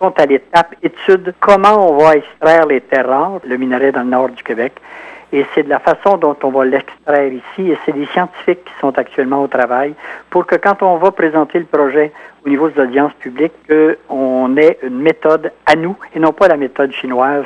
sont à l'étape étude comment on va extraire les terres rares, le minerai dans le nord du Québec. Et c'est de la façon dont on va l'extraire ici. Et c'est des scientifiques qui sont actuellement au travail pour que quand on va présenter le projet au niveau des audiences publiques, qu'on ait une méthode à nous et non pas la méthode chinoise